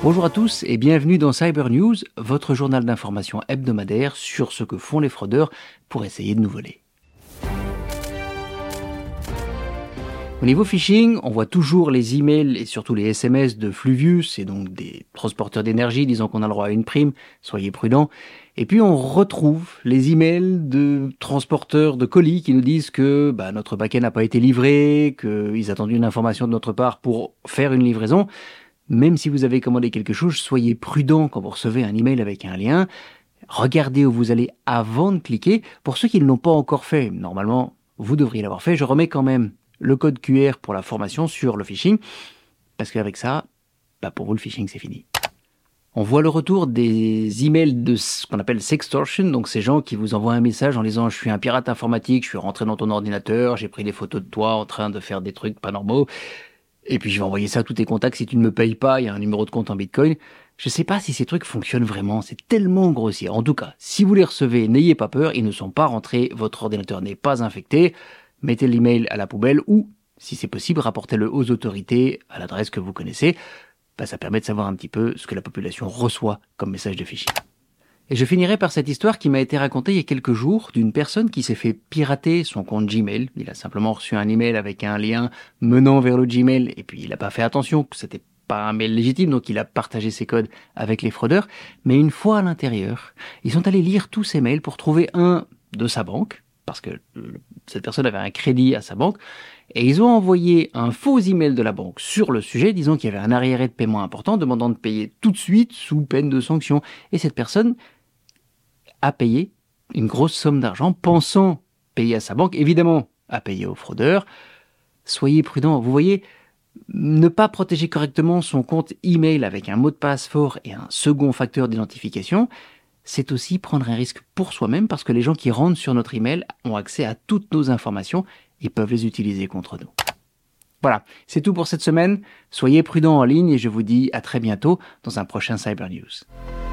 Bonjour à tous et bienvenue dans Cyber News, votre journal d'information hebdomadaire sur ce que font les fraudeurs pour essayer de nous voler. Au niveau phishing, on voit toujours les emails et surtout les SMS de Fluvius, et donc des transporteurs d'énergie disant qu'on a le droit à une prime, soyez prudents. Et puis on retrouve les emails de transporteurs de colis qui nous disent que bah, notre paquet n'a pas été livré, qu'ils attendent une information de notre part pour faire une livraison. Même si vous avez commandé quelque chose, soyez prudent quand vous recevez un email avec un lien. Regardez où vous allez avant de cliquer. Pour ceux qui ne l'ont pas encore fait, normalement, vous devriez l'avoir fait. Je remets quand même le code QR pour la formation sur le phishing, parce qu'avec ça, bah pour vous, le phishing, c'est fini. On voit le retour des emails de ce qu'on appelle sextortion, donc ces gens qui vous envoient un message en disant je suis un pirate informatique, je suis rentré dans ton ordinateur, j'ai pris des photos de toi en train de faire des trucs pas normaux, et puis je vais envoyer ça à tous tes contacts, si tu ne me payes pas, il y a un numéro de compte en bitcoin. Je sais pas si ces trucs fonctionnent vraiment, c'est tellement grossier. En tout cas, si vous les recevez, n'ayez pas peur, ils ne sont pas rentrés, votre ordinateur n'est pas infecté, mettez l'email à la poubelle ou, si c'est possible, rapportez-le aux autorités à l'adresse que vous connaissez. Bah, ça permet de savoir un petit peu ce que la population reçoit comme message de phishing. Et je finirai par cette histoire qui m'a été racontée il y a quelques jours d'une personne qui s'est fait pirater son compte Gmail. Il a simplement reçu un email avec un lien menant vers le Gmail et puis il n'a pas fait attention que c'était pas un mail légitime, donc il a partagé ses codes avec les fraudeurs. Mais une fois à l'intérieur, ils sont allés lire tous ces mails pour trouver un de sa banque, parce que cette personne avait un crédit à sa banque, et ils ont envoyé un faux email de la banque sur le sujet, disant qu'il y avait un arriéré de paiement important, demandant de payer tout de suite sous peine de sanction. Et cette personne a payé une grosse somme d'argent, pensant payer à sa banque, évidemment à payer aux fraudeurs. Soyez prudents. Vous voyez, ne pas protéger correctement son compte email avec un mot de passe fort et un second facteur d'identification, c'est aussi prendre un risque pour soi-même parce que les gens qui rentrent sur notre email ont accès à toutes nos informations et peuvent les utiliser contre nous. Voilà, c'est tout pour cette semaine. Soyez prudents en ligne et je vous dis à très bientôt dans un prochain Cyber News.